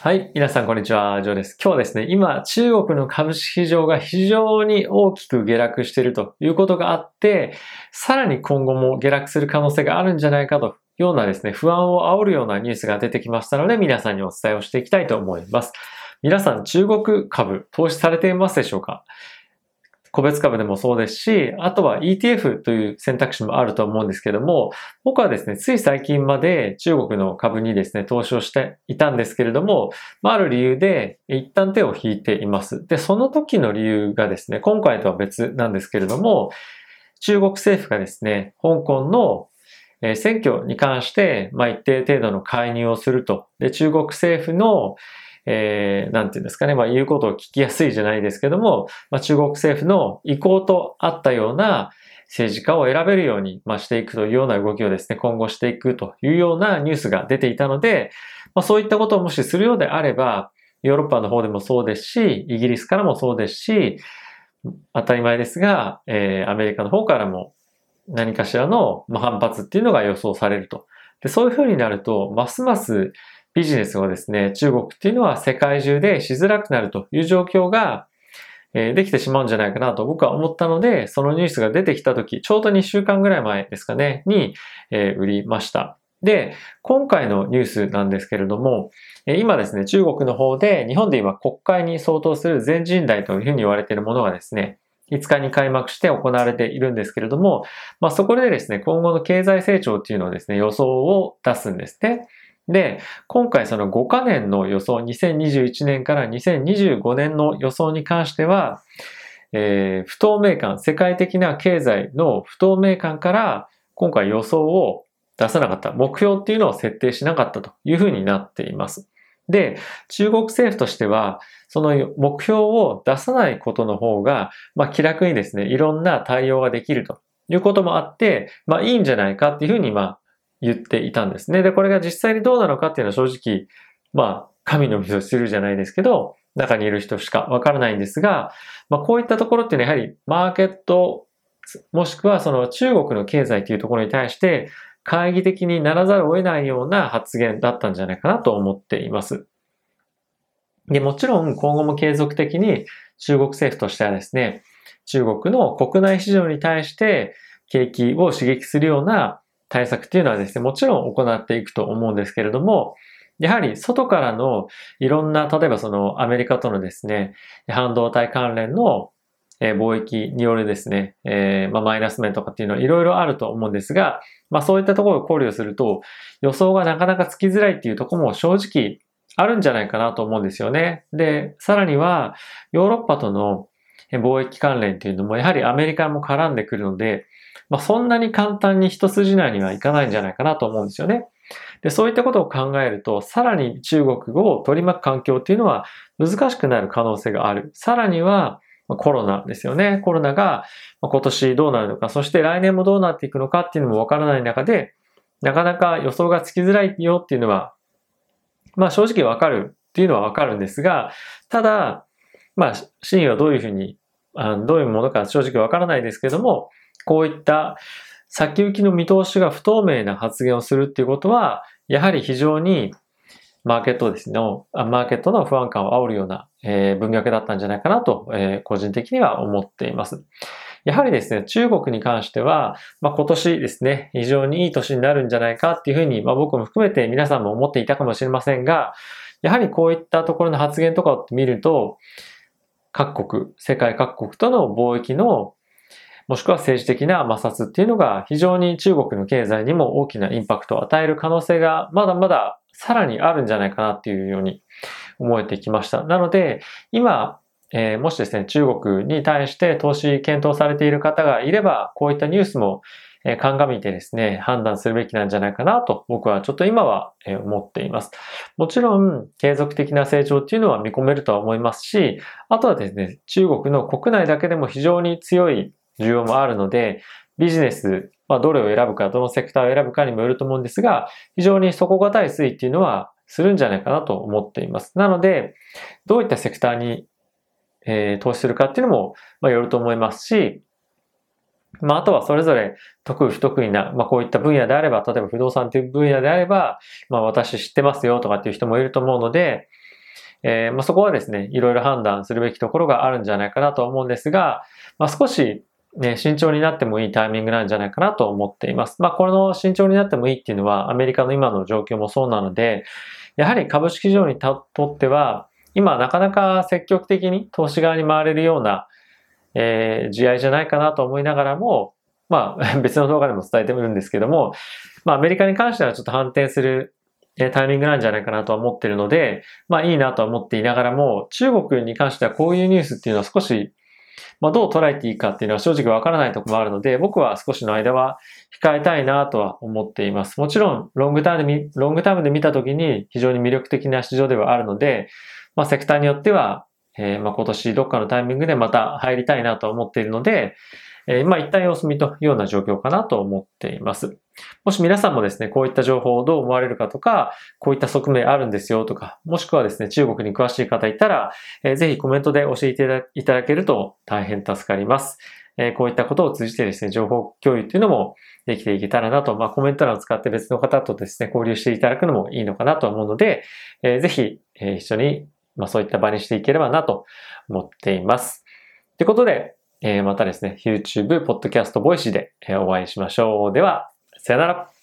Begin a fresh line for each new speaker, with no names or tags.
はい。皆さん、こんにちは。ジョーです。今日はですね、今、中国の株式市場が非常に大きく下落しているということがあって、さらに今後も下落する可能性があるんじゃないかというようなですね、不安を煽るようなニュースが出てきましたので、皆さんにお伝えをしていきたいと思います。皆さん、中国株、投資されていますでしょうか？個別株でもそうですし、あとは ETF という選択肢もあると思うんですけども、僕はですね、つい最近まで中国の株にですね、投資をしていたんですけれども、まあ、ある理由で一旦手を引いています。で、その時の理由がですね、今回とは別なんですけれども、中国政府がですね、香港の選挙に関して、まあ、一定程度の介入をすると。で、中国政府のえー、なんていうんですかね、まあ言うことを聞きやすいじゃないですけども、まあ中国政府の意向とあったような政治家を選べるように、まあ、していくというような動きをですね、今後していくというようなニュースが出ていたので、まあそういったことをもしするようであれば、ヨーロッパの方でもそうですし、イギリスからもそうですし、当たり前ですが、えー、アメリカの方からも何かしらの反発っていうのが予想されると。でそういうふうになると、ますますビジネスをですね、中国っていうのは世界中でしづらくなるという状況が、えできてしまうんじゃないかなと僕は思ったので、そのニュースが出てきた時、ちょうど2週間ぐらい前ですかね、に、え売りました。で、今回のニュースなんですけれども、今ですね、中国の方で、日本で今国会に相当する全人代というふうに言われているものがですね、5日に開幕して行われているんですけれども、まあそこでですね、今後の経済成長っていうのをですね、予想を出すんですね。で、今回その5カ年の予想、2021年から2025年の予想に関しては、えー、不透明感、世界的な経済の不透明感から今回予想を出さなかった、目標っていうのを設定しなかったというふうになっています。で、中国政府としては、その目標を出さないことの方が、まあ気楽にですね、いろんな対応ができるということもあって、まあいいんじゃないかっていうふうに、まあ言っていたんですね。で、これが実際にどうなのかっていうのは正直、まあ、神の水を知るじゃないですけど、中にいる人しかわからないんですが、まあ、こういったところっていうのはやはりマーケット、もしくはその中国の経済というところに対して、懐疑的にならざるを得ないような発言だったんじゃないかなと思っています。で、もちろん今後も継続的に中国政府としてはですね、中国の国内市場に対して景気を刺激するような対策っていうのはですね、もちろん行っていくと思うんですけれども、やはり外からのいろんな、例えばそのアメリカとのですね、半導体関連の貿易によるですね、えー、まあ、マイナス面とかっていうのはいろいろあると思うんですが、まあそういったところを考慮すると予想がなかなかつきづらいっていうところも正直あるんじゃないかなと思うんですよね。で、さらにはヨーロッパとの貿易関連っていうのもやはりアメリカも絡んでくるので、まあ、そんなに簡単に一筋縄にはいかないんじゃないかなと思うんですよね。で、そういったことを考えると、さらに中国を取り巻く環境っていうのは難しくなる可能性がある。さらには、コロナですよね。コロナが今年どうなるのか、そして来年もどうなっていくのかっていうのもわからない中で、なかなか予想がつきづらいよっていうのは、まあ正直わかるっていうのはわかるんですが、ただ、まあ真意はどういうふうに、あどういうものか正直わからないですけども、こういった先行きの見通しが不透明な発言をするっていうことは、やはり非常にマーケットですね、マーケットの不安感を煽るような、え、文脈だったんじゃないかなと、え、個人的には思っています。やはりですね、中国に関しては、まあ、今年ですね、非常にいい年になるんじゃないかっていうふうに、まあ、僕も含めて皆さんも思っていたかもしれませんが、やはりこういったところの発言とかを見ると、各国、世界各国との貿易のもしくは政治的な摩擦っていうのが非常に中国の経済にも大きなインパクトを与える可能性がまだまださらにあるんじゃないかなっていうように思えてきました。なので、今、えー、もしですね、中国に対して投資検討されている方がいれば、こういったニュースも、えー、鑑みてですね、判断するべきなんじゃないかなと僕はちょっと今は、えー、思っています。もちろん、継続的な成長っていうのは見込めるとは思いますし、あとはですね、中国の国内だけでも非常に強い需要もあるので、ビジネス、まあ、どれを選ぶか、どのセクターを選ぶかにもよると思うんですが、非常に底堅い推移っていうのはするんじゃないかなと思っています。なので、どういったセクターに、えー、投資するかっていうのも、まあ、よると思いますし、まあ、あとはそれぞれ得意不得意な、まあ、こういった分野であれば、例えば不動産という分野であれば、まあ、私知ってますよとかっていう人もいると思うので、えー、まあ、そこはですね、いろいろ判断するべきところがあるんじゃないかなと思うんですが、まあ、少しね、慎重になってもいいタイミングなんじゃないかなと思っています。まあ、この慎重になってもいいっていうのは、アメリカの今の状況もそうなので、やはり株式市場にとっては、今なかなか積極的に投資側に回れるような、えー、試合じゃないかなと思いながらも、まあ、別の動画でも伝えてみるんですけども、まあ、アメリカに関してはちょっと反転するタイミングなんじゃないかなとは思ってるので、まあいいなとは思っていながらも、中国に関してはこういうニュースっていうのは少しまあ、どう捉えていいかっていうのは正直わからないとこもあるので、僕は少しの間は控えたいなとは思っています。もちろん、ロングタームで、ロングタームで見たときに非常に魅力的な市場ではあるので、まあ、セクターによっては、えー、まあ、今年どっかのタイミングでまた入りたいなと思っているので、えー、まあ一旦様子見というような状況かなと思っています。もし皆さんもですね、こういった情報をどう思われるかとか、こういった側面あるんですよとか、もしくはですね、中国に詳しい方いたら、えー、ぜひコメントで教えていただけると大変助かります。え、こういったことを通じてですね、情報共有っていうのもできていけたらなと、まあコメント欄を使って別の方とですね、交流していただくのもいいのかなと思うので、えー、ぜひ、え、一緒に、まあそういった場にしていければなと思っています。ということで、え、またですね、YouTube、Podcast、Voice でお会いしましょう。では、さよなら。